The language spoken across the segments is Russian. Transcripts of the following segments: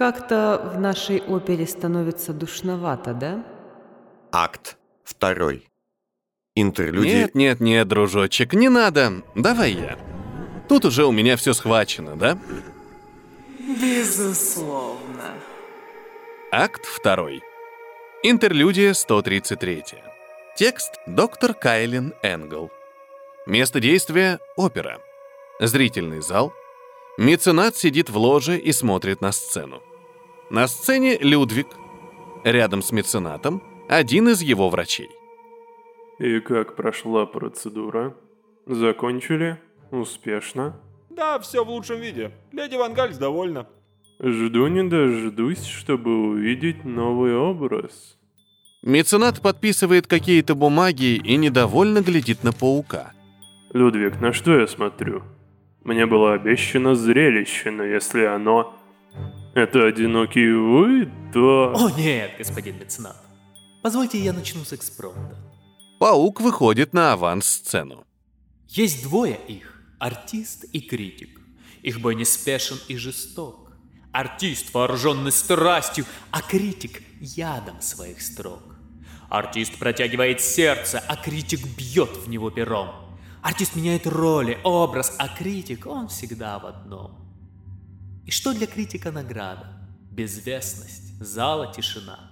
Как-то в нашей опере становится душновато, да? Акт второй. Интерлюдия... Нет, нет, нет, дружочек, не надо. Давай я. Тут уже у меня все схвачено, да? Безусловно. Акт второй. Интерлюдия 133. Текст доктор Кайлин Энгл. Место действия — опера. Зрительный зал. Меценат сидит в ложе и смотрит на сцену. На сцене Людвиг. Рядом с меценатом один из его врачей. И как прошла процедура? Закончили? Успешно? Да, все в лучшем виде. Леди Вангальс довольна. Жду не дождусь, чтобы увидеть новый образ. Меценат подписывает какие-то бумаги и недовольно глядит на паука. Людвиг, на что я смотрю? Мне было обещано зрелище, но если оно... Это одинокий вы, то... О нет, господин меценат. Позвольте я начну с экспромта. Паук выходит на аванс-сцену. Есть двое их, артист и критик. Их бой неспешен и жесток. Артист вооруженный страстью, а критик ядом своих строк. Артист протягивает сердце, а критик бьет в него пером. Артист меняет роли, образ, а критик, он всегда в одном. И что для критика награда? Безвестность, зала тишина.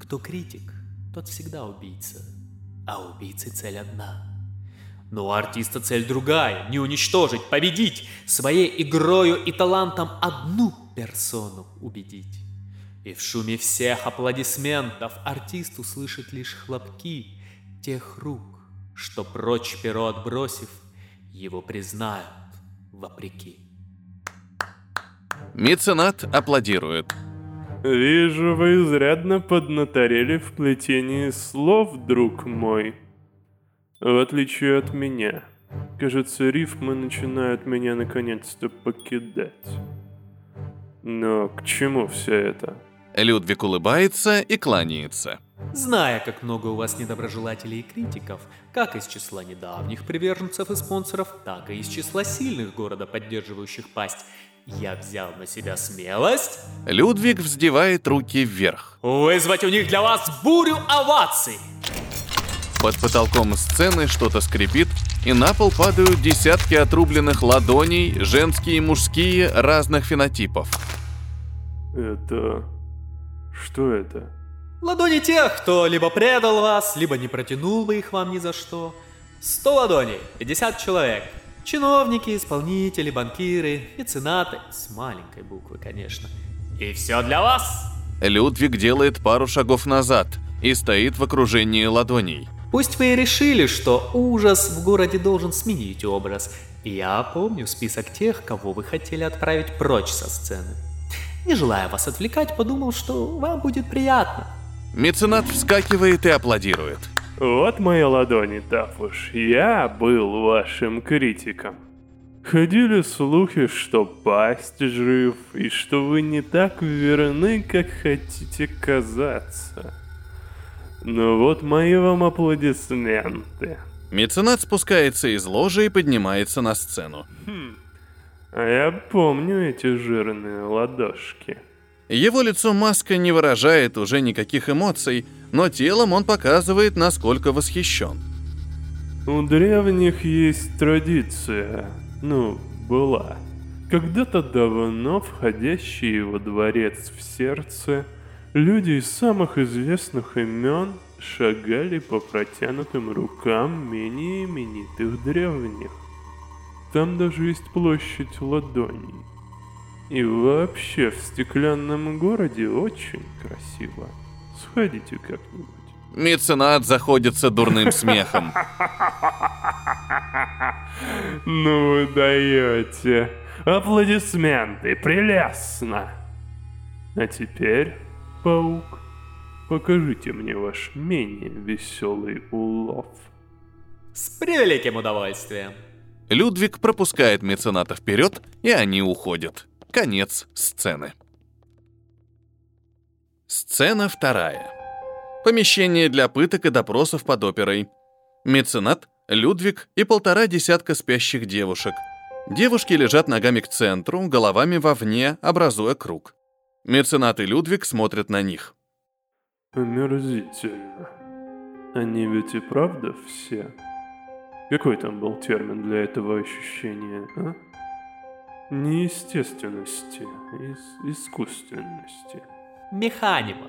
Кто критик, тот всегда убийца, а убийцы цель одна. Но у артиста цель другая – не уничтожить, победить, своей игрою и талантом одну персону убедить. И в шуме всех аплодисментов артист услышит лишь хлопки тех рук, что прочь перо отбросив, его признают вопреки. Меценат аплодирует. Вижу, вы изрядно поднаторели в плетении слов, друг мой. В отличие от меня. Кажется, рифмы начинают меня наконец-то покидать. Но к чему все это? Людвиг улыбается и кланяется. Зная, как много у вас недоброжелателей и критиков, как из числа недавних приверженцев и спонсоров, так и из числа сильных города, поддерживающих пасть, я взял на себя смелость Людвиг вздевает руки вверх. вызвать у них для вас бурю оваций. Под потолком сцены что-то скрипит, и на пол падают десятки отрубленных ладоней, женские и мужские, разных фенотипов. Это... Что это? Ладони тех, кто либо предал вас, либо не протянул бы их вам ни за что. 100 ладоней, 50 человек. Чиновники, исполнители, банкиры, меценаты. С маленькой буквы, конечно. И все для вас. Людвиг делает пару шагов назад и стоит в окружении ладоней. Пусть вы и решили, что ужас в городе должен сменить образ. Я помню список тех, кого вы хотели отправить прочь со сцены. Не желая вас отвлекать, подумал, что вам будет приятно. Меценат вскакивает и аплодирует. Вот мои ладони, Тафуш. Я был вашим критиком. Ходили слухи, что пасть жив, и что вы не так верны, как хотите казаться. Ну вот мои вам аплодисменты. Меценат спускается из ложи и поднимается на сцену. А я помню эти жирные ладошки. Его лицо маска не выражает уже никаких эмоций, но телом он показывает, насколько восхищен. У древних есть традиция, ну, была. Когда-то давно входящие во дворец в сердце, люди из самых известных имен шагали по протянутым рукам менее именитых древних. Там даже есть площадь ладоней. И вообще в стеклянном городе очень красиво. Сходите как-нибудь. Меценат заходится дурным смехом. Ну вы даете. Аплодисменты, прелестно. А теперь, паук, покажите мне ваш менее веселый улов. С превеликим удовольствием. Людвиг пропускает мецената вперед, и они уходят. Конец сцены. Сцена вторая. Помещение для пыток и допросов под оперой. Меценат, Людвиг и полтора десятка спящих девушек. Девушки лежат ногами к центру, головами вовне, образуя круг. Меценат и Людвиг смотрят на них. Омерзительно. Они ведь и правда все? Какой там был термин для этого ощущения, а? Неестественности, ис- искусственности. Механима.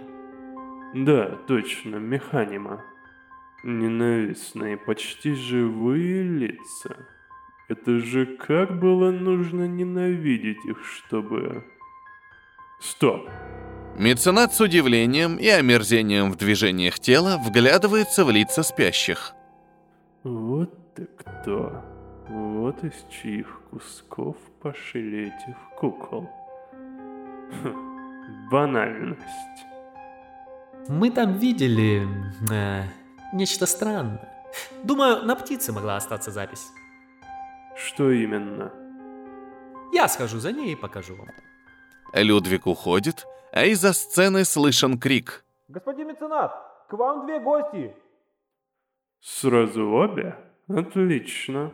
Да, точно, механима. Ненавистные, почти живые лица. Это же как было нужно ненавидеть их, чтобы... Стоп. Меценат с удивлением и омерзением в движениях тела вглядывается в лица спящих. Вот ты кто. Вот из чьих кусков пошили этих кукол. Хм, банальность. Мы там видели э, нечто странное. Думаю, на птице могла остаться запись. Что именно? Я схожу за ней и покажу вам. Людвиг уходит, а из-за сцены слышен крик. Господин меценат, к вам две гости. Сразу обе? Отлично.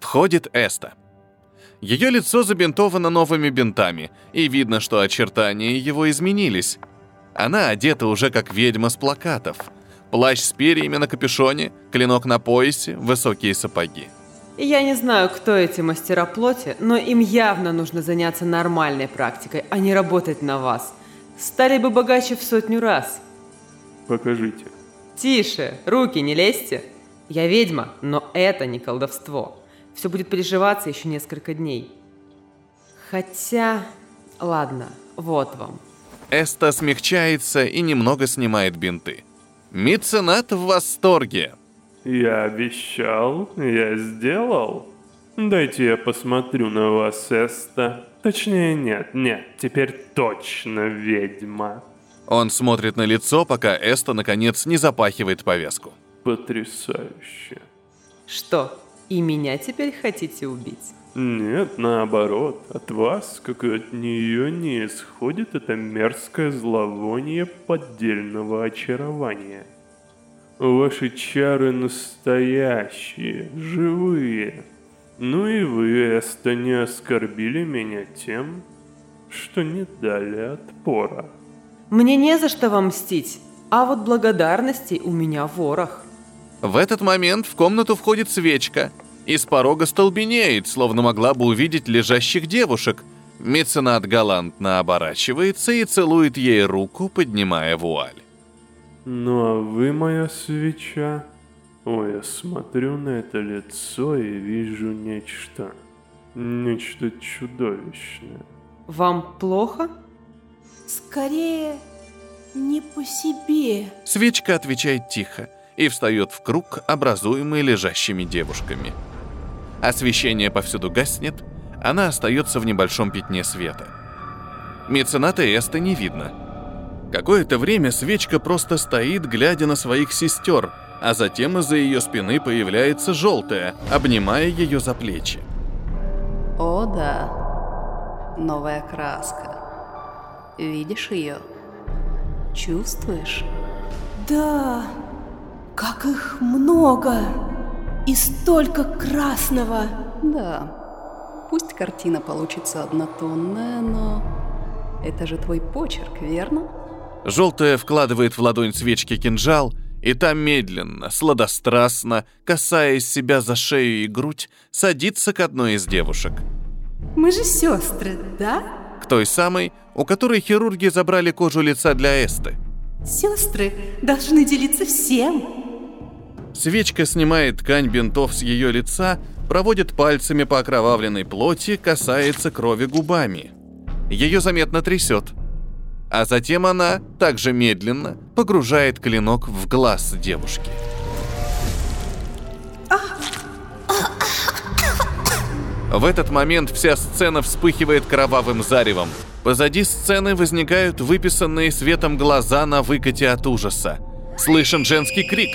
Входит Эста. Ее лицо забинтовано новыми бинтами, и видно, что очертания его изменились. Она одета уже как ведьма с плакатов. Плащ с перьями на капюшоне, клинок на поясе, высокие сапоги. Я не знаю, кто эти мастера плоти, но им явно нужно заняться нормальной практикой, а не работать на вас. Стали бы богаче в сотню раз. Покажите. Тише, руки не лезьте. Я ведьма, но это не колдовство. Все будет приживаться еще несколько дней. Хотя... Ладно, вот вам. Эста смягчается и немного снимает бинты. Меценат в восторге. Я обещал, я сделал. Дайте я посмотрю на вас, Эста. Точнее, нет, нет, теперь точно ведьма. Он смотрит на лицо, пока Эста наконец не запахивает повязку. Потрясающе. Что, и меня теперь хотите убить? Нет, наоборот, от вас, как и от нее, не исходит это мерзкое зловоние поддельного очарования. Ваши чары настоящие, живые. Ну и вы, Эста, не оскорбили меня тем, что не дали отпора. Мне не за что вам мстить, а вот благодарностей у меня ворох. В этот момент в комнату входит свечка и с порога столбенеет, словно могла бы увидеть лежащих девушек. Меценат галантно оборачивается и целует ей руку, поднимая вуаль. Ну а вы, моя свеча? Ой, я смотрю на это лицо и вижу нечто. Нечто чудовищное. Вам плохо? Скорее, не по себе. Свечка отвечает тихо и встает в круг, образуемый лежащими девушками. Освещение повсюду гаснет, она остается в небольшом пятне света. Мецената Эста не видно. Какое-то время свечка просто стоит, глядя на своих сестер, а затем из-за ее спины появляется желтая, обнимая ее за плечи. О да, новая краска. Видишь ее? Чувствуешь? Да, как их много. И столько красного. Да. Пусть картина получится однотонная, но... Это же твой почерк, верно? Желтая вкладывает в ладонь свечки кинжал, и та медленно, сладострастно, касаясь себя за шею и грудь, садится к одной из девушек. Мы же сестры, да? К той самой, у которой хирурги забрали кожу лица для Эсты. Сестры должны делиться всем. Свечка снимает ткань бинтов с ее лица, проводит пальцами по окровавленной плоти, касается крови губами. Ее заметно трясет. А затем она, также медленно, погружает клинок в глаз девушки. В этот момент вся сцена вспыхивает кровавым заревом. Позади сцены возникают выписанные светом глаза на выкате от ужаса. Слышен женский крик.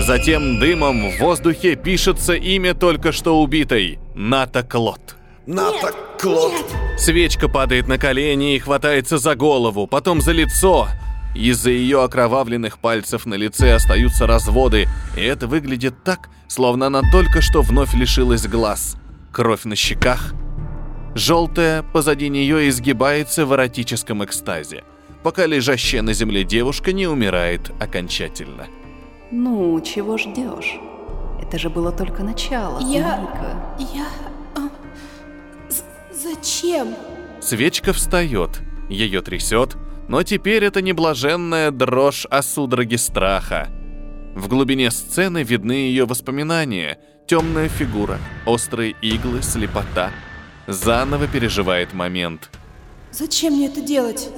Затем дымом в воздухе пишется имя только что убитой – Ната Клод. Ната Клод. Свечка падает на колени и хватается за голову, потом за лицо. Из-за ее окровавленных пальцев на лице остаются разводы, и это выглядит так, словно она только что вновь лишилась глаз. Кровь на щеках. Желтая позади нее изгибается в эротическом экстазе, пока лежащая на земле девушка не умирает окончательно. Ну, чего ждешь? Это же было только начало, Я- Змейка. Я... а, з- зачем? Свечка встает, ее трясет, но теперь это не блаженная дрожь, а судороги страха. В глубине сцены видны ее воспоминания, темная фигура, острые иглы, слепота. Заново переживает момент. Зачем мне это делать?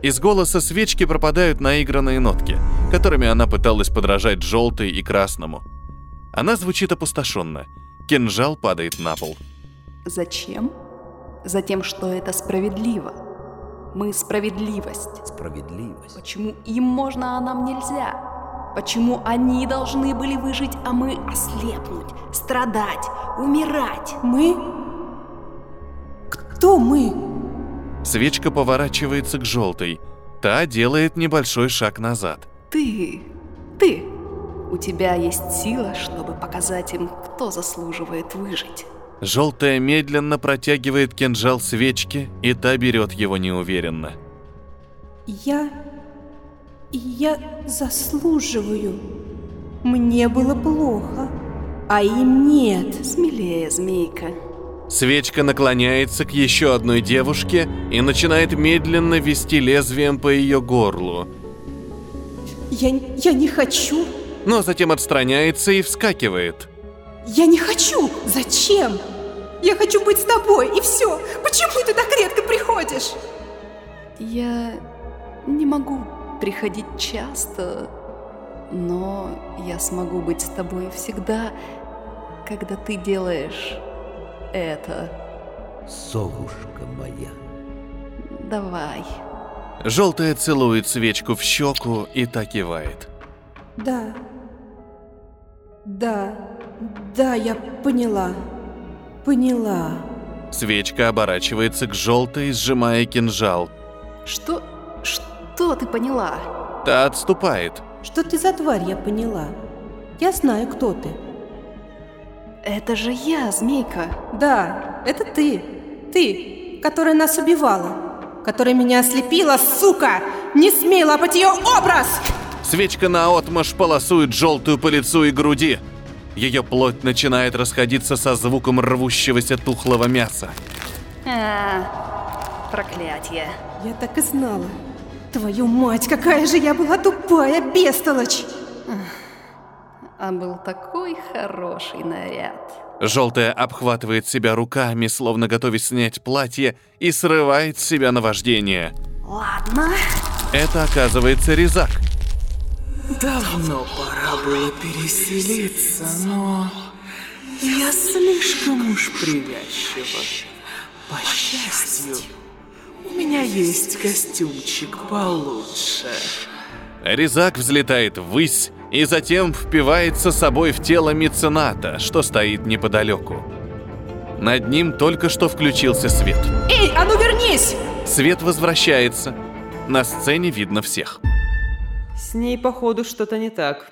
Из голоса свечки пропадают наигранные нотки, которыми она пыталась подражать желтой и красному. Она звучит опустошенно. Кинжал падает на пол. Зачем? Затем, что это справедливо. Мы справедливость. Справедливость. Почему им можно, а нам нельзя? Почему они должны были выжить, а мы ослепнуть, страдать, умирать? Мы? Кто мы? Свечка поворачивается к желтой. Та делает небольшой шаг назад. Ты, ты. У тебя есть сила, чтобы показать им, кто заслуживает выжить. Желтая медленно протягивает кинжал свечки, и та берет его неуверенно. Я... Я заслуживаю. Мне было плохо, а им нет. Смелее, змейка. Свечка наклоняется к еще одной девушке и начинает медленно вести лезвием по ее горлу, Я, я не хочу. но затем отстраняется и вскакивает. Я не хочу. Зачем? Я хочу быть с тобой, и все. Почему ты так редко приходишь? Я не могу приходить часто, но я смогу быть с тобой всегда, когда ты делаешь это. Совушка моя. Давай. Желтая целует свечку в щеку и так кивает. Да. Да. Да, я поняла. Поняла. Свечка оборачивается к желтой, сжимая кинжал. Что... что ты поняла? Та отступает. Что ты за тварь, я поняла. Я знаю, кто ты. Это же я, змейка. Да, это ты. Ты, которая нас убивала. Которая меня ослепила, сука! Не смей лапать ее образ! Свечка наотмашь полосует желтую по лицу и груди. Ее плоть начинает расходиться со звуком рвущегося тухлого мяса. А, проклятие. Я так и знала. Твою мать, какая же я была тупая, бестолочь! А был такой хороший наряд. Желтая обхватывает себя руками, словно готовясь снять платье, и срывает с себя наваждение. Ладно. Это оказывается резак. Давно пора было переселиться, но я слишком уж привязчива. По счастью, у меня есть костюмчик получше. Резак взлетает ввысь и затем впивается собой в тело мецената, что стоит неподалеку. Над ним только что включился свет. Эй, а ну вернись! Свет возвращается. На сцене видно всех. С ней, походу, что-то не так.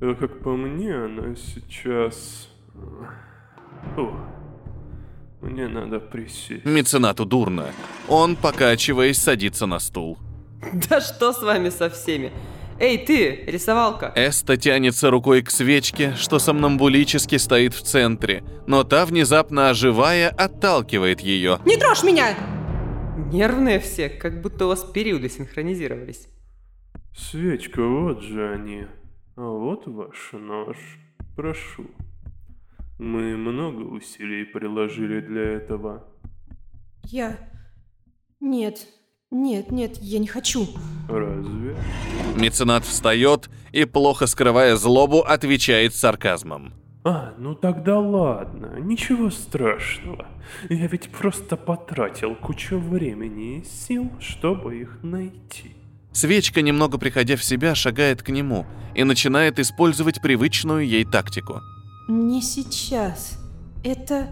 А как по мне, она сейчас... Фу. Мне надо присесть. Меценату дурно. Он, покачиваясь, садится на стул. Да что с вами со всеми? Эй, ты, рисовалка. Эста тянется рукой к свечке, что сомнамбулически стоит в центре, но та, внезапно оживая, отталкивает ее. Не трожь меня! Нервные все, как будто у вас периоды синхронизировались. Свечка, вот же они. А вот ваш нож. Прошу. Мы много усилий приложили для этого. Я... Нет, нет, нет, я не хочу. Разве? Меценат встает и, плохо скрывая злобу, отвечает сарказмом. А, ну тогда ладно, ничего страшного. Я ведь просто потратил кучу времени и сил, чтобы их найти. Свечка, немного приходя в себя, шагает к нему и начинает использовать привычную ей тактику. Не сейчас. Это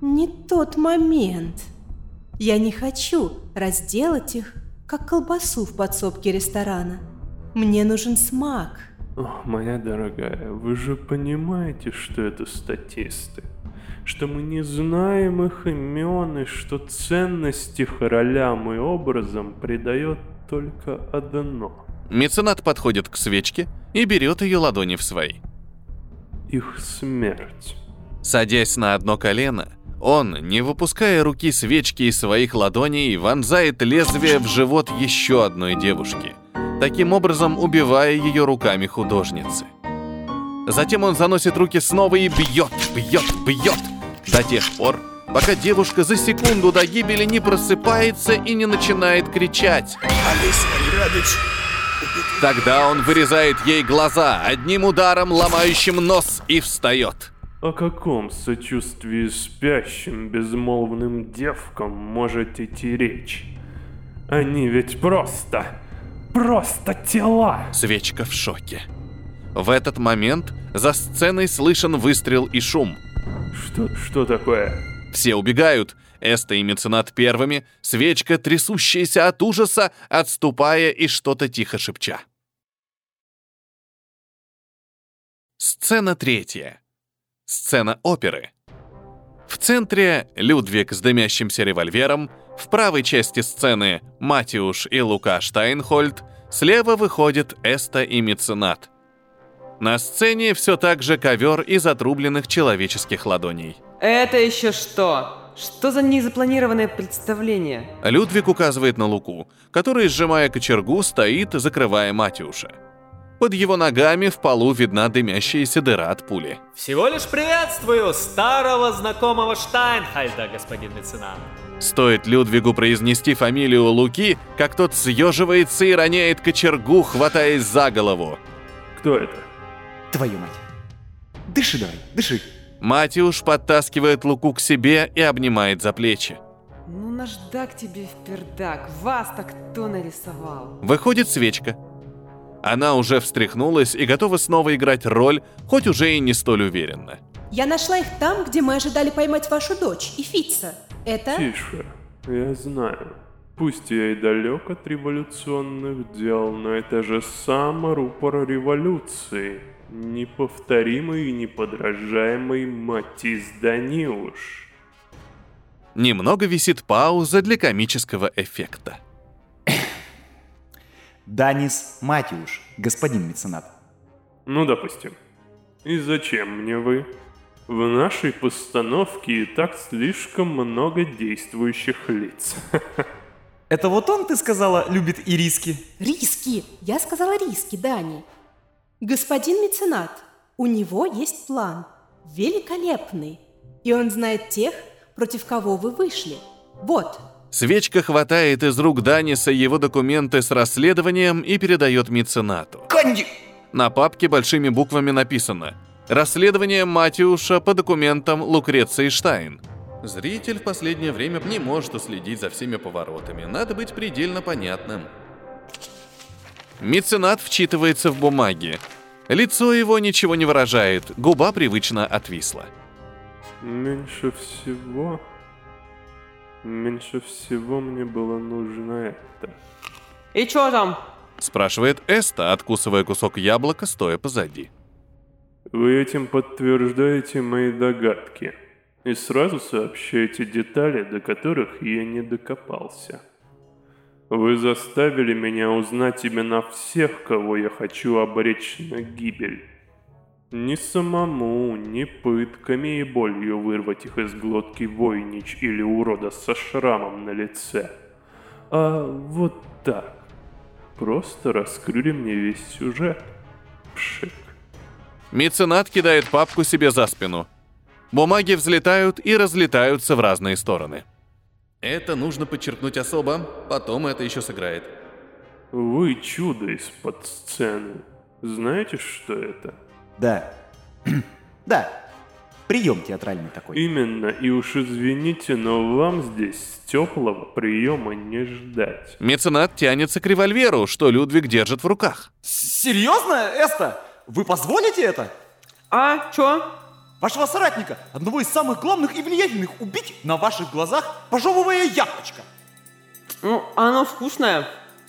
не тот момент. Я не хочу разделать их, как колбасу в подсобке ресторана. Мне нужен смак. О, моя дорогая, вы же понимаете, что это статисты. что мы не знаем их имен и что ценность их ролям и образом придает только одно. Меценат подходит к свечке и берет ее ладони в свои. Их смерть. Садясь на одно колено, он, не выпуская руки свечки из своих ладоней, вонзает лезвие в живот еще одной девушки, таким образом убивая ее руками художницы. Затем он заносит руки снова и бьет, бьет, бьет, до тех пор, пока девушка за секунду до гибели не просыпается и не начинает кричать. Тогда он вырезает ей глаза, одним ударом ломающим нос и встает. О каком сочувствии спящим безмолвным девкам может идти речь? Они ведь просто, просто тела. Свечка в шоке. В этот момент за сценой слышен выстрел и шум. Что, что такое? Все убегают. Эста и Меценат первыми, свечка, трясущаяся от ужаса, отступая и что-то тихо шепча. Сцена третья. Сцена оперы. В центре Людвиг с дымящимся револьвером, в правой части сцены Матиуш и Лука Штайнхольд, слева выходит Эста и Меценат. На сцене все так же ковер из отрубленных человеческих ладоней. Это еще что? Что за незапланированное представление? Людвиг указывает на Луку, который, сжимая кочергу, стоит, закрывая Матиуша. Под его ногами в полу видна дымящаяся дыра от пули. Всего лишь приветствую старого знакомого Штайнхальда, господин меценат. Стоит Людвигу произнести фамилию Луки, как тот съеживается и роняет кочергу, хватаясь за голову. Кто это? Твою мать. Дыши давай, дыши. Матиуш подтаскивает Луку к себе и обнимает за плечи. Ну наждак тебе в пердак, вас-то кто нарисовал? Выходит свечка. Она уже встряхнулась и готова снова играть роль, хоть уже и не столь уверенно. Я нашла их там, где мы ожидали поймать вашу дочь и Фитца. Это... Тише, я знаю. Пусть я и далек от революционных дел, но это же сам рупор революции. Неповторимый и неподражаемый Матис Даниуш. Немного висит пауза для комического эффекта. Данис Матиуш, господин меценат. Ну, допустим. И зачем мне вы? В нашей постановке и так слишком много действующих лиц. Это вот он, ты сказала, любит и риски? Риски! Я сказала риски, Дани. Господин меценат, у него есть план. Великолепный. И он знает тех, против кого вы вышли. Вот, Свечка хватает из рук Даниса его документы с расследованием и передает меценату. Канди! На папке большими буквами написано «Расследование Матиуша по документам Лукреции Штайн». Зритель в последнее время не может уследить за всеми поворотами. Надо быть предельно понятным. Меценат вчитывается в бумаги. Лицо его ничего не выражает, губа привычно отвисла. Меньше всего... Меньше всего мне было нужно это. И чё там? Спрашивает Эста, откусывая кусок яблока, стоя позади. Вы этим подтверждаете мои догадки и сразу сообщаете детали, до которых я не докопался. Вы заставили меня узнать имена всех, кого я хочу обречь на гибель. Ни самому, ни пытками и болью вырвать их из глотки войнич или урода со шрамом на лице. А вот так. Просто раскрыли мне весь сюжет. Пшик. Меценат кидает папку себе за спину. Бумаги взлетают и разлетаются в разные стороны. Это нужно подчеркнуть особо, потом это еще сыграет. Вы чудо из-под сцены. Знаете, что это? Да. да. Прием театральный такой. Именно, и уж извините, но вам здесь теплого приема не ждать. Меценат тянется к револьверу, что Людвиг держит в руках. Серьезно, Эста? Вы позволите это? А, чё? Вашего соратника, одного из самых главных и влиятельных, убить на ваших глазах, пожевывая яблочко. Ну, оно вкусное.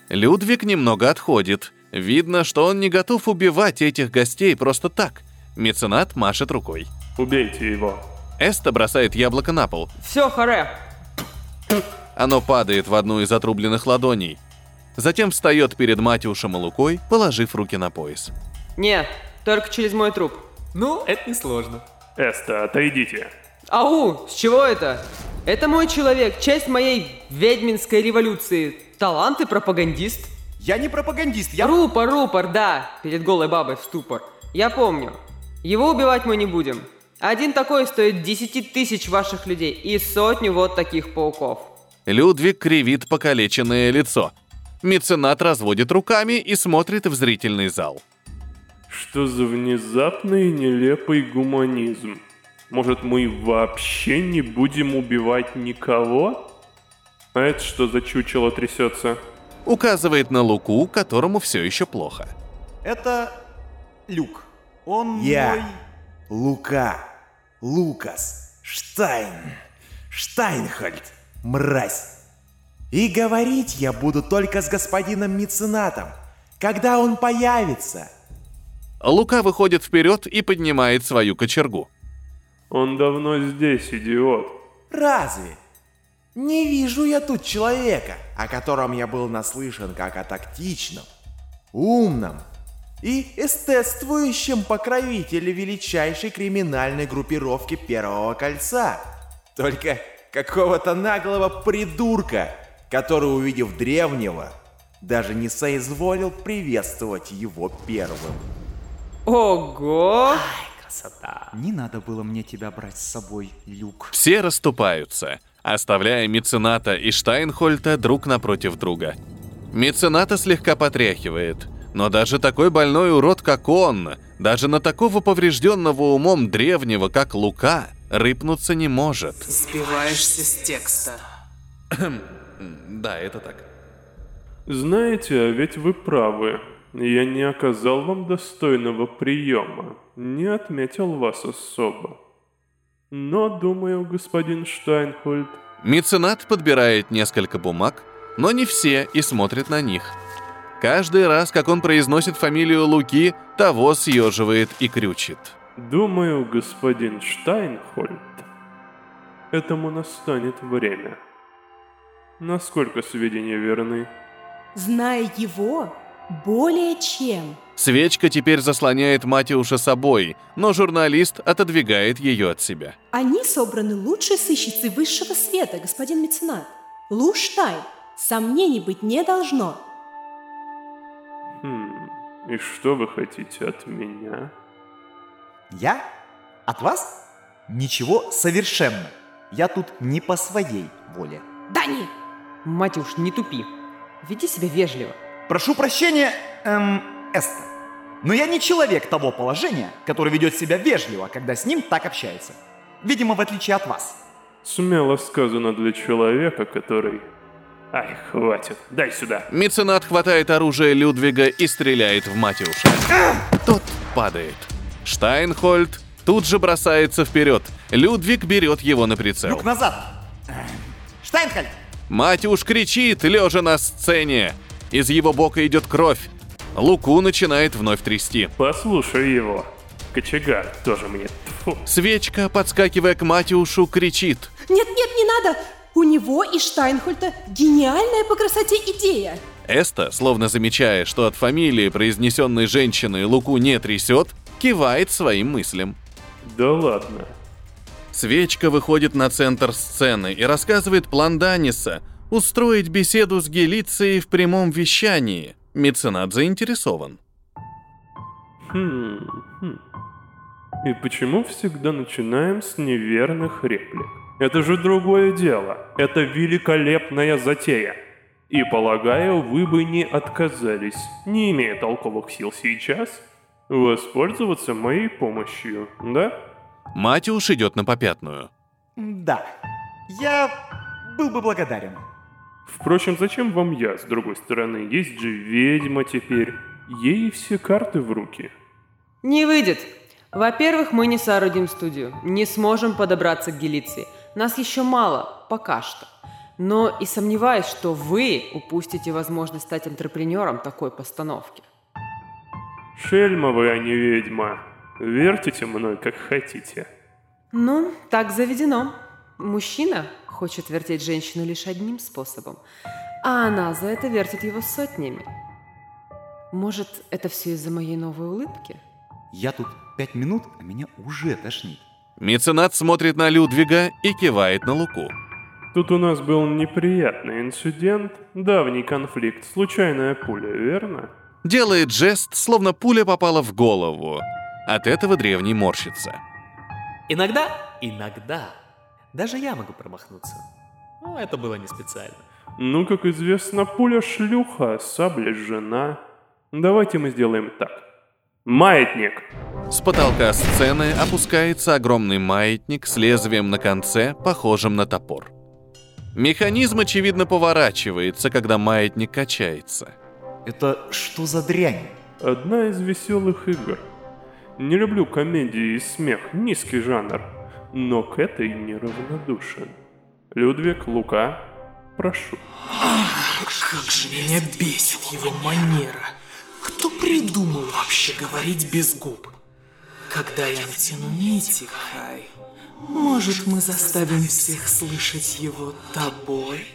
Людвиг немного отходит. Видно, что он не готов убивать этих гостей просто так. Меценат машет рукой. Убейте его. Эста бросает яблоко на пол. Все, харе. Оно падает в одну из отрубленных ладоней. Затем встает перед Матюшем и Лукой, положив руки на пояс. Не, только через мой труп. Ну, это несложно. Эста, отойдите. Ау, с чего это? Это мой человек, часть моей ведьминской революции. Талант и пропагандист. Я не пропагандист, я... Рупор, рупор, да, перед голой бабой в ступор. Я помню. Его убивать мы не будем. Один такой стоит 10 тысяч ваших людей и сотню вот таких пауков. Людвиг кривит покалеченное лицо. Меценат разводит руками и смотрит в зрительный зал. Что за внезапный и нелепый гуманизм? Может, мы вообще не будем убивать никого? А это что за чучело трясется? Указывает на Луку, которому все еще плохо. Это Люк. Он Я. мой... Лука. Лукас. Штайн. Штайнхольд. Мразь. И говорить я буду только с господином меценатом, когда он появится. Лука выходит вперед и поднимает свою кочергу. Он давно здесь, идиот. Разве? Не вижу я тут человека, о котором я был наслышан как о тактичном, умном и эстетствующем покровителе величайшей криминальной группировки Первого Кольца. Только какого-то наглого придурка, который, увидев древнего, даже не соизволил приветствовать его первым. Ого! Красота. Не надо было мне тебя брать с собой, Люк. Все расступаются, оставляя Мецената и Штайнхольта друг напротив друга. Мецената слегка потряхивает, но даже такой больной урод, как он, даже на такого поврежденного умом древнего, как Лука, рыпнуться не может. Сбиваешься с текста. Да, это так. Знаете, а ведь вы правы. Я не оказал вам достойного приема, не отметил вас особо. Но, думаю, господин Штайнхольд, Меценат подбирает несколько бумаг, но не все и смотрит на них. Каждый раз, как он произносит фамилию Луки, того съеживает и крючит. думаю, господин Штайнхольд, этому настанет время. Насколько сведения верны? Зная его, более чем. Свечка теперь заслоняет Матиуша собой, но журналист отодвигает ее от себя. Они собраны лучшей сыщицей высшего света, господин меценат. Лу Штайн. Сомнений быть не должно. Хм, и что вы хотите от меня? Я? От вас? Ничего совершенно. Я тут не по своей воле. Дани! Матюш, не тупи. Веди себя вежливо. Прошу прощения, эм, Эста. Но я не человек того положения, который ведет себя вежливо, когда с ним так общается. Видимо, в отличие от вас. Смело сказано для человека, который... Ай, хватит, дай сюда. Меценат хватает оружие Людвига и стреляет в Матиуша. Тот падает. Штайнхольд тут же бросается вперед. Людвиг берет его на прицел. Люк назад! Штайнхальд! Матюш кричит, лежа на сцене. Из его бока идет кровь. Луку начинает вновь трясти. Послушай его. Кочегар тоже мне. Тьфу. Свечка, подскакивая к Матюшу, кричит. Нет, нет, не надо! У него и Штайнхольта гениальная по красоте идея. Эста, словно замечая, что от фамилии, произнесенной женщиной, Луку не трясет, кивает своим мыслям. Да ладно. Свечка выходит на центр сцены и рассказывает план Даниса устроить беседу с Гелицией в прямом вещании. Меценат заинтересован. Хм, хм. И почему всегда начинаем с неверных реплик? Это же другое дело. Это великолепная затея. И полагаю, вы бы не отказались, не имея толковых сил сейчас, воспользоваться моей помощью, да? Матюш идет на попятную. Да, я был бы благодарен. Впрочем, зачем вам я, с другой стороны? Есть же ведьма теперь. Ей все карты в руки. Не выйдет. Во-первых, мы не соорудим студию, не сможем подобраться к Гелиции. Нас еще мало, пока что. Но и сомневаюсь, что вы упустите возможность стать антрепренером такой постановки. Шельма вы, а не ведьма. Вертите мной, как хотите. Ну, так заведено. Мужчина хочет вертеть женщину лишь одним способом, а она за это вертит его сотнями. Может, это все из-за моей новой улыбки? Я тут пять минут, а меня уже тошнит. Меценат смотрит на Людвига и кивает на Луку. Тут у нас был неприятный инцидент, давний конфликт, случайная пуля, верно? Делает жест, словно пуля попала в голову. От этого древний морщится. Иногда, иногда, даже я могу промахнуться. Но это было не специально. Ну, как известно, пуля шлюха, сабля жена. Давайте мы сделаем так. Маятник. С потолка сцены опускается огромный маятник с лезвием на конце, похожим на топор. Механизм, очевидно, поворачивается, когда маятник качается. Это что за дрянь? Одна из веселых игр. Не люблю комедии и смех, низкий жанр, но к этой неравнодушен. Людвиг, Лука, прошу. Как же меня бесит его манера. Кто придумал вообще говорить без губ? Когда я натяну нити, Хай, может, мы заставим всех слышать его тобой?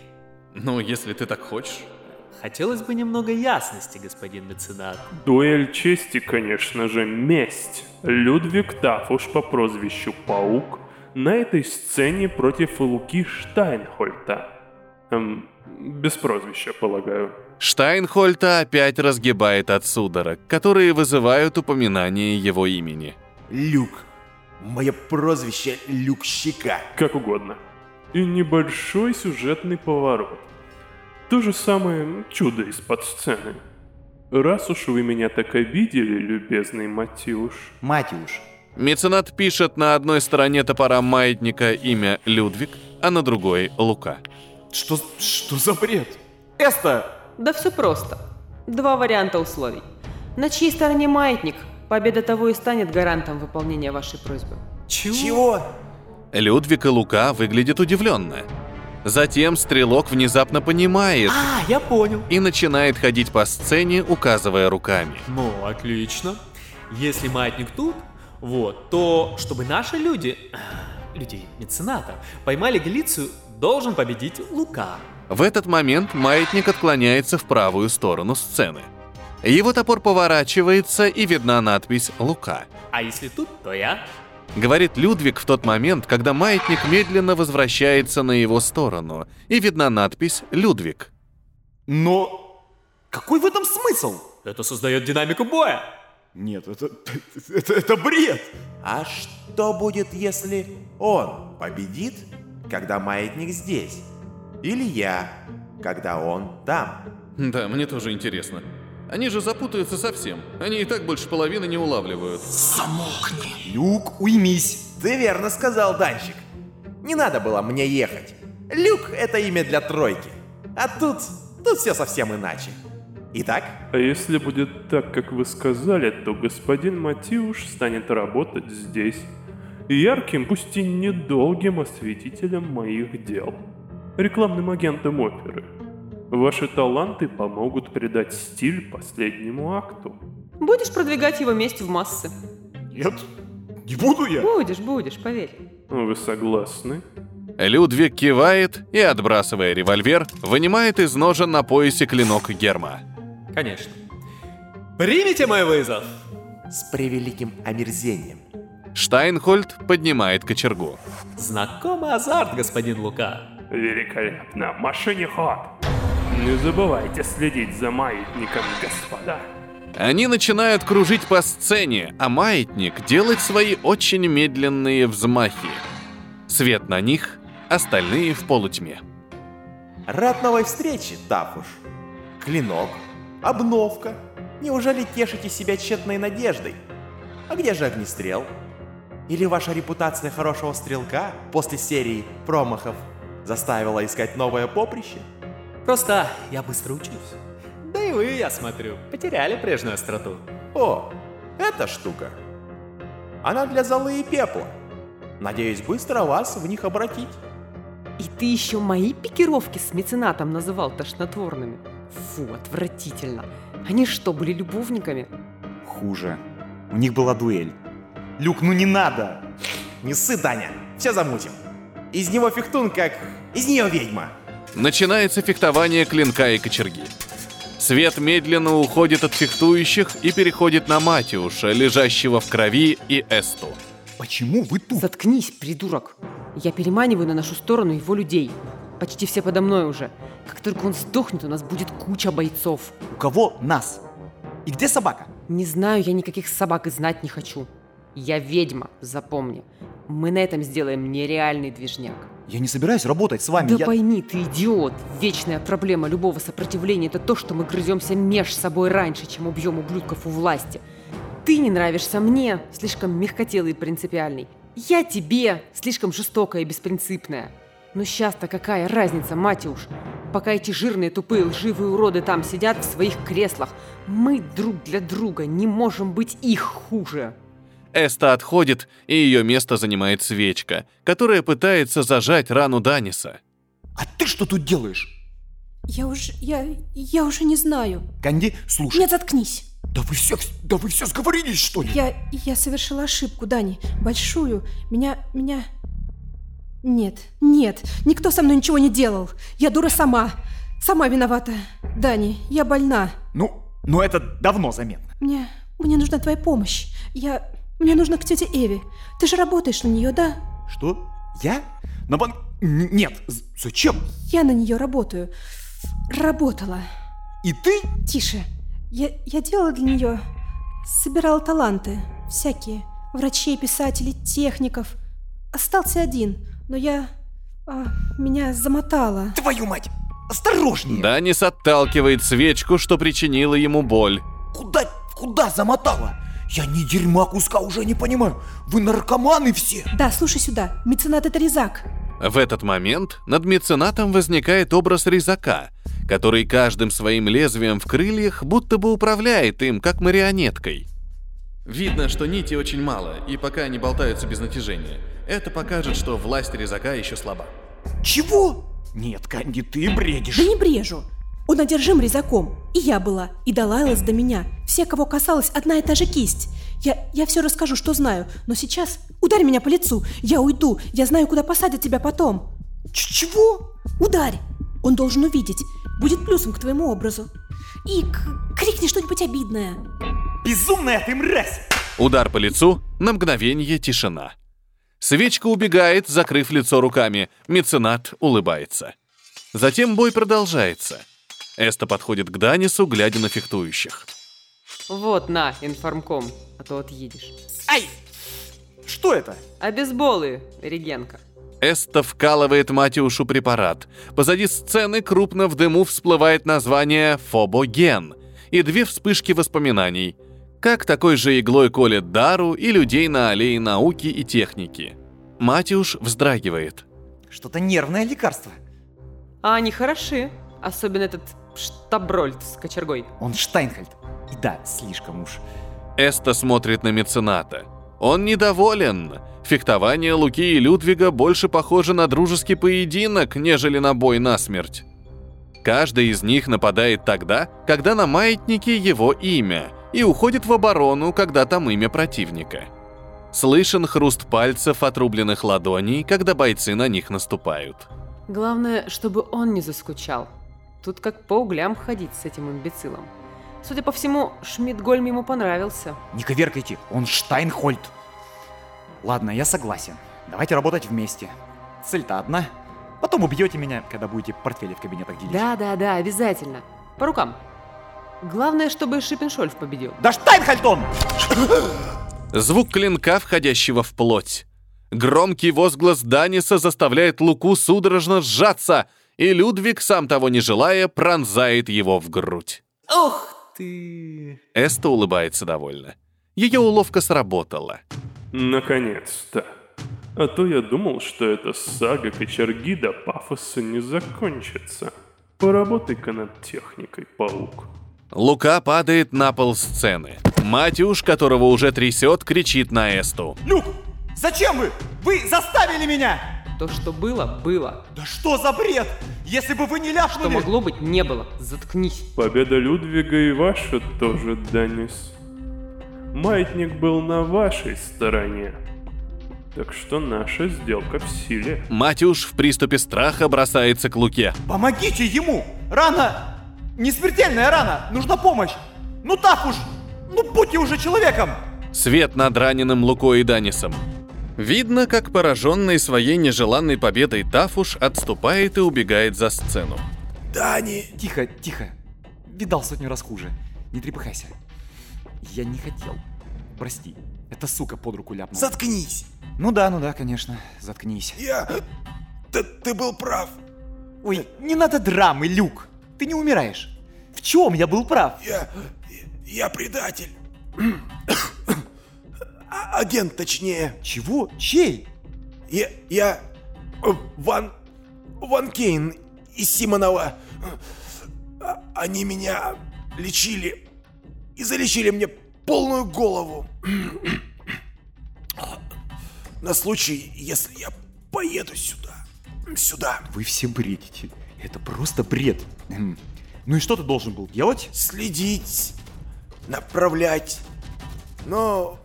Ну, если ты так хочешь. Хотелось бы немного ясности, господин меценат. Дуэль чести, конечно же, месть. Людвиг Тафуш по прозвищу Паук на этой сцене против Луки Штайнхольта. Эм, без прозвища, полагаю. Штайнхольта опять разгибает от судорог, которые вызывают упоминание его имени. Люк. Мое прозвище Люк Щека. Как угодно. И небольшой сюжетный поворот. То же самое чудо из-под сцены. Раз уж вы меня так обидели, любезный Матюш. Матюш. Меценат пишет на одной стороне топора маятника имя Людвиг, а на другой Лука. Что, что за бред? Эста! Да все просто. Два варианта условий. На чьей стороне маятник, победа того и станет гарантом выполнения вашей просьбы. Чего? Чего? Людвиг и Лука выглядят удивленно. Затем стрелок внезапно понимает. А, я понял. И начинает ходить по сцене, указывая руками. Ну, отлично. Если маятник тут, вот, то чтобы наши люди, люди мецената, поймали Галицию, должен победить Лука. В этот момент маятник отклоняется в правую сторону сцены. Его топор поворачивается и видна надпись «Лука». А если тут, то я. Говорит Людвиг в тот момент, когда маятник медленно возвращается на его сторону, и видна надпись «Людвиг». Но какой в этом смысл? Это создает динамику боя. Нет, это, это, это бред. А что будет, если он победит, когда маятник здесь? Или я, когда он там? Да, мне тоже интересно. Они же запутаются совсем. Они и так больше половины не улавливают. Замолкни. Люк, уймись. Ты верно сказал, Данчик. Не надо было мне ехать. Люк — это имя для тройки. А тут, тут все совсем иначе. Итак? А если будет так, как вы сказали, то господин Матиуш станет работать здесь. Ярким, пусть и недолгим осветителем моих дел. Рекламным агентом оперы. Ваши таланты помогут придать стиль последнему акту. Будешь продвигать его месть в массы. Нет, не буду я. Будешь, будешь, поверь. Вы согласны? Людвиг кивает и, отбрасывая револьвер, вынимает из ножен на поясе клинок Герма. Конечно. Примите мой вызов! С превеликим омерзением. Штайнхольд поднимает кочергу. Знакомый азарт, господин Лука. Великолепно. Машине ход. Не забывайте следить за маятником, господа. Они начинают кружить по сцене, а маятник делает свои очень медленные взмахи. Свет на них, остальные в полутьме. Рад новой встрече, Тафуш. Клинок, обновка. Неужели тешите себя тщетной надеждой? А где же огнестрел? Или ваша репутация хорошего стрелка после серии промахов заставила искать новое поприще? Просто я быстро учусь. Да и вы, я смотрю, потеряли прежнюю остроту. О, эта штука. Она для золы и пепла. Надеюсь, быстро вас в них обратить. И ты еще мои пикировки с меценатом называл тошнотворными? Фу, отвратительно. Они что, были любовниками? Хуже. У них была дуэль. Люк, ну не надо! Не ссы, Таня. Все замутим. Из него фехтун, как из нее ведьма. Начинается фехтование клинка и кочерги. Свет медленно уходит от фехтующих и переходит на Матиуша, лежащего в крови, и Эсту. Почему вы тут? Заткнись, придурок. Я переманиваю на нашу сторону его людей. Почти все подо мной уже. Как только он сдохнет, у нас будет куча бойцов. У кого нас? И где собака? Не знаю, я никаких собак и знать не хочу. Я ведьма, запомни. Мы на этом сделаем нереальный движняк. Я не собираюсь работать с вами. Да я... пойми, ты идиот. Вечная проблема любого сопротивления – это то, что мы грыземся меж собой раньше, чем убьем ублюдков у власти. Ты не нравишься мне, слишком мягкотелый и принципиальный. Я тебе, слишком жестокая и беспринципная. Но сейчас-то какая разница, Матюш? Пока эти жирные, тупые, лживые уроды там сидят в своих креслах, мы друг для друга не можем быть их хуже. Эста отходит, и ее место занимает свечка, которая пытается зажать рану Даниса. А ты что тут делаешь? Я уже... я... я уже не знаю. Канди, слушай. Нет, заткнись. Да вы все... да вы все сговорились, что ли? Я... я совершила ошибку, Дани. Большую. Меня... меня... Нет, нет, никто со мной ничего не делал. Я дура сама. Сама виновата. Дани, я больна. Ну, ну это давно заметно. Мне... мне нужна твоя помощь. Я... мне нужно к тете Эви. Ты же работаешь на нее, да? Что? Я? На бан... Н- Нет, зачем? Я на нее работаю. Работала. И ты? Тише. Я, я делала для нее... Собирала таланты. Всякие. Врачей, писателей, техников. Остался один. Но я... а, меня замотало. Твою мать! Осторожнее! Данис отталкивает свечку, что причинило ему боль. Куда, куда замотала? Я ни дерьма куска уже не понимаю. Вы наркоманы все. Да, слушай сюда. Меценат это резак. В этот момент над меценатом возникает образ резака, который каждым своим лезвием в крыльях будто бы управляет им, как марионеткой. Видно, что нити очень мало, и пока они болтаются без натяжения. Это покажет, что власть резака еще слаба. Чего? Нет, Канди, ты бредишь. Да не брежу. Он одержим резаком. И я была, и Далайлас до меня. Все, кого касалась, одна и та же кисть. Я, я все расскажу, что знаю, но сейчас ударь меня по лицу. Я уйду, я знаю, куда посадят тебя потом. Ч Чего? Ударь. Он должен увидеть. Будет плюсом к твоему образу. И крикни что-нибудь обидное. Безумная ты мразь! Удар по лицу, на мгновение тишина. Свечка убегает, закрыв лицо руками. Меценат улыбается. Затем бой продолжается. Эста подходит к Данису, глядя на фехтующих. Вот на, информком, а то отъедешь. Ай! Что это? Обезболы, Регенка. Эста вкалывает Матиушу препарат. Позади сцены крупно в дыму всплывает название «Фобоген» и две вспышки воспоминаний. Как такой же иглой колет Дару и людей на аллее науки и техники. Матиуш вздрагивает. Что-то нервное лекарство. А они хороши. Особенно этот штаброльд с кочергой. Он Штайнхальд. И да, слишком уж. Эста смотрит на мецената. Он недоволен. Фехтование Луки и Людвига больше похоже на дружеский поединок, нежели на бой насмерть. Каждый из них нападает тогда, когда на маятнике его имя, и уходит в оборону, когда там имя противника. Слышен хруст пальцев отрубленных ладоней, когда бойцы на них наступают. Главное, чтобы он не заскучал. Тут как по углям ходить с этим имбецилом. Судя по всему, Шмидгольм ему понравился. Не коверкайте, он Штайнхольд. Ладно, я согласен. Давайте работать вместе. Цель-то одна. Потом убьете меня, когда будете портфели в кабинетах делить. Да-да-да, обязательно. По рукам. Главное, чтобы Шипеншольф победил. Да Штайнхальд он! Звук клинка, входящего в плоть. Громкий возглас Даниса заставляет Луку судорожно сжаться, и Людвиг, сам того не желая, пронзает его в грудь. Ух ты! Эста улыбается довольно. Ее уловка сработала. Наконец-то. А то я думал, что эта сага кочерги до пафоса не закончится. Поработай-ка над техникой, паук. Лука падает на пол сцены. Матюш, которого уже трясет, кричит на Эсту. Люк, зачем вы? Вы заставили меня! То, что было, было. Да что за бред? Если бы вы не ляпнули... Что могло быть, не было. Заткнись. Победа Людвига и ваша тоже, Данис. Маятник был на вашей стороне. Так что наша сделка в силе. Матюш в приступе страха бросается к Луке. Помогите ему! Рана! Не смертельная рана! Нужна помощь! Ну так уж! Ну будьте уже человеком! Свет над раненым Лукой и Данисом. Видно, как пораженный своей нежеланной победой Тафуш отступает и убегает за сцену. Дани! Тихо, тихо. Видал сотню раз хуже. Не трепыхайся. Я не хотел. Прости. Эта сука под руку ляпнула. Заткнись! Ну да, ну да, конечно. Заткнись. Я... Ты, ты был прав. Ой, не надо драмы, Люк. Ты не умираешь. В чем я был прав? Я... Я предатель. А- Агент, точнее. Чего? Чей? Я... Я... э, Ван... Ван Кейн из Симонова. А- Они меня лечили. И залечили мне полную голову. На случай, если я поеду сюда. Сюда. Вы все бредите. Это просто бред. Ну и что ты должен был делать? Следить, направлять. Но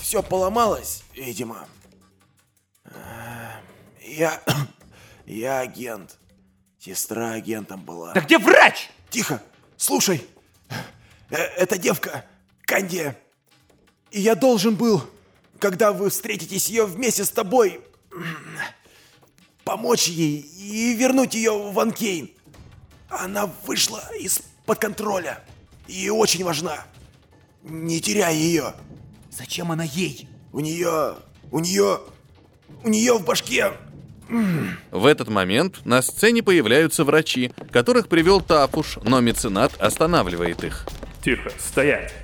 все поломалось, видимо. А, Я... Я агент. Сестра агентом была. Да где врач? Тихо, слушай. Э, Эта девка, Канди. И я должен был, когда вы встретитесь ее вместе с тобой, помочь ей и вернуть ее в Анкейн. Она вышла из-под контроля и очень важна. Не теряй ее. Зачем она ей? У нее... У нее... У нее в башке... В этот момент на сцене появляются врачи, которых привел Тафуш, но меценат останавливает их. Тихо, стоять.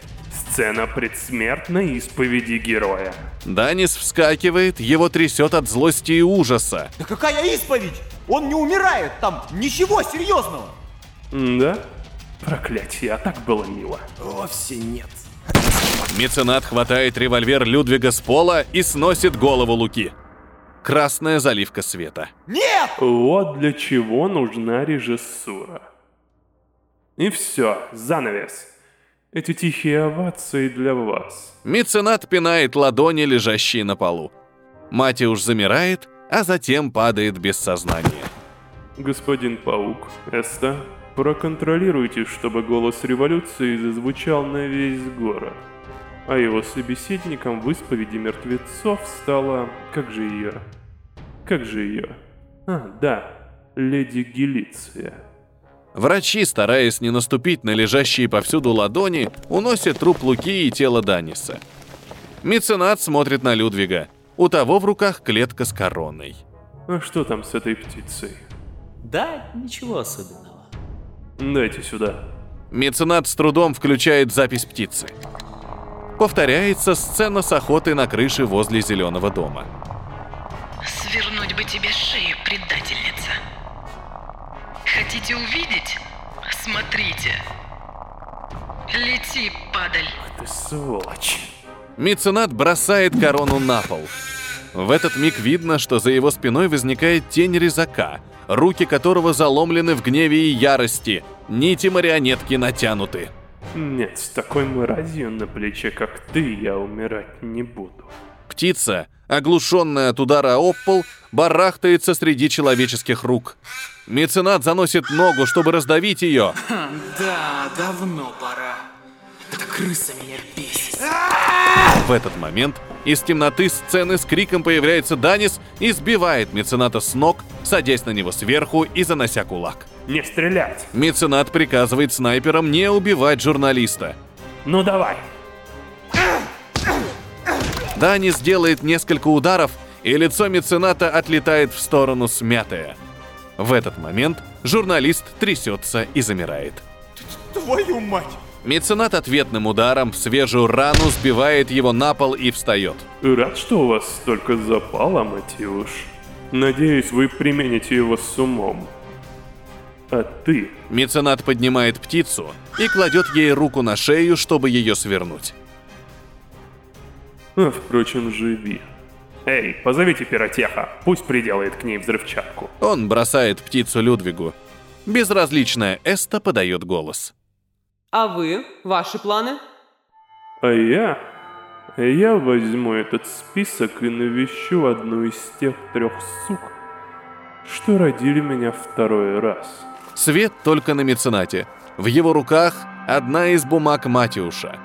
Сцена предсмертной исповеди героя. Данис вскакивает, его трясет от злости и ужаса. Да какая исповедь? Он не умирает, там ничего серьезного. Да? Проклятие, а так было мило. Вовсе нет. Меценат хватает револьвер Людвига с пола и сносит голову Луки. Красная заливка света. Нет! Вот для чего нужна режиссура. И все, занавес. Эти тихие овации для вас. Меценат пинает ладони, лежащие на полу. Матиуш замирает, а затем падает без сознания. Господин Паук, Эста, проконтролируйте, чтобы голос революции зазвучал на весь город. А его собеседником в исповеди мертвецов стала... Как же ее? Как же ее? А, да, леди Гелиция. Врачи, стараясь не наступить на лежащие повсюду ладони, уносят труп Луки и тело Даниса. Меценат смотрит на Людвига. У того в руках клетка с короной. А что там с этой птицей? Да, ничего особенного. Дайте сюда. Меценат с трудом включает запись птицы. Повторяется сцена с охотой на крыше возле зеленого дома. Свернуть бы тебе шею, предательница. Хотите увидеть? Смотрите. Лети, падаль. Ты сволочь. Меценат бросает корону на пол. В этот миг видно, что за его спиной возникает тень резака, руки которого заломлены в гневе и ярости, нити марионетки натянуты. Нет, с такой мразью на плече, как ты, я умирать не буду. Птица, оглушенная от удара об пол, барахтается среди человеческих рук. Меценат заносит ногу, чтобы раздавить ее. Да, давно пора. Эта крыса меня бесит. В этот момент из темноты сцены с криком появляется Данис и сбивает мецената с ног, садясь на него сверху и занося кулак. Не стрелять! Меценат приказывает снайперам не убивать журналиста. Ну давай! Данис делает несколько ударов, и лицо мецената отлетает в сторону смятое. В этот момент журналист трясется и замирает. Твою мать! Меценат ответным ударом в свежую рану сбивает его на пол и встает. Рад, что у вас столько запала, Матюш. Надеюсь, вы примените его с умом. А ты? Меценат поднимает птицу и кладет ей руку на шею, чтобы ее свернуть. А, впрочем, живи. Эй, позовите пиротеха, пусть приделает к ней взрывчатку. Он бросает птицу Людвигу. Безразличная Эста подает голос. А вы? Ваши планы? А я? Я возьму этот список и навещу одну из тех трех сук, что родили меня второй раз. Свет только на меценате. В его руках одна из бумаг Матюша.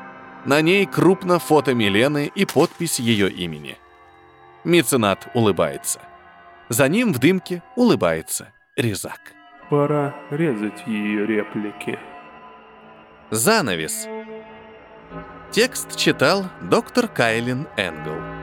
На ней крупно фото Милены и подпись ее имени. Меценат улыбается. За ним в дымке улыбается Резак. Пора резать ее реплики. Занавес. Текст читал доктор Кайлин Энгл.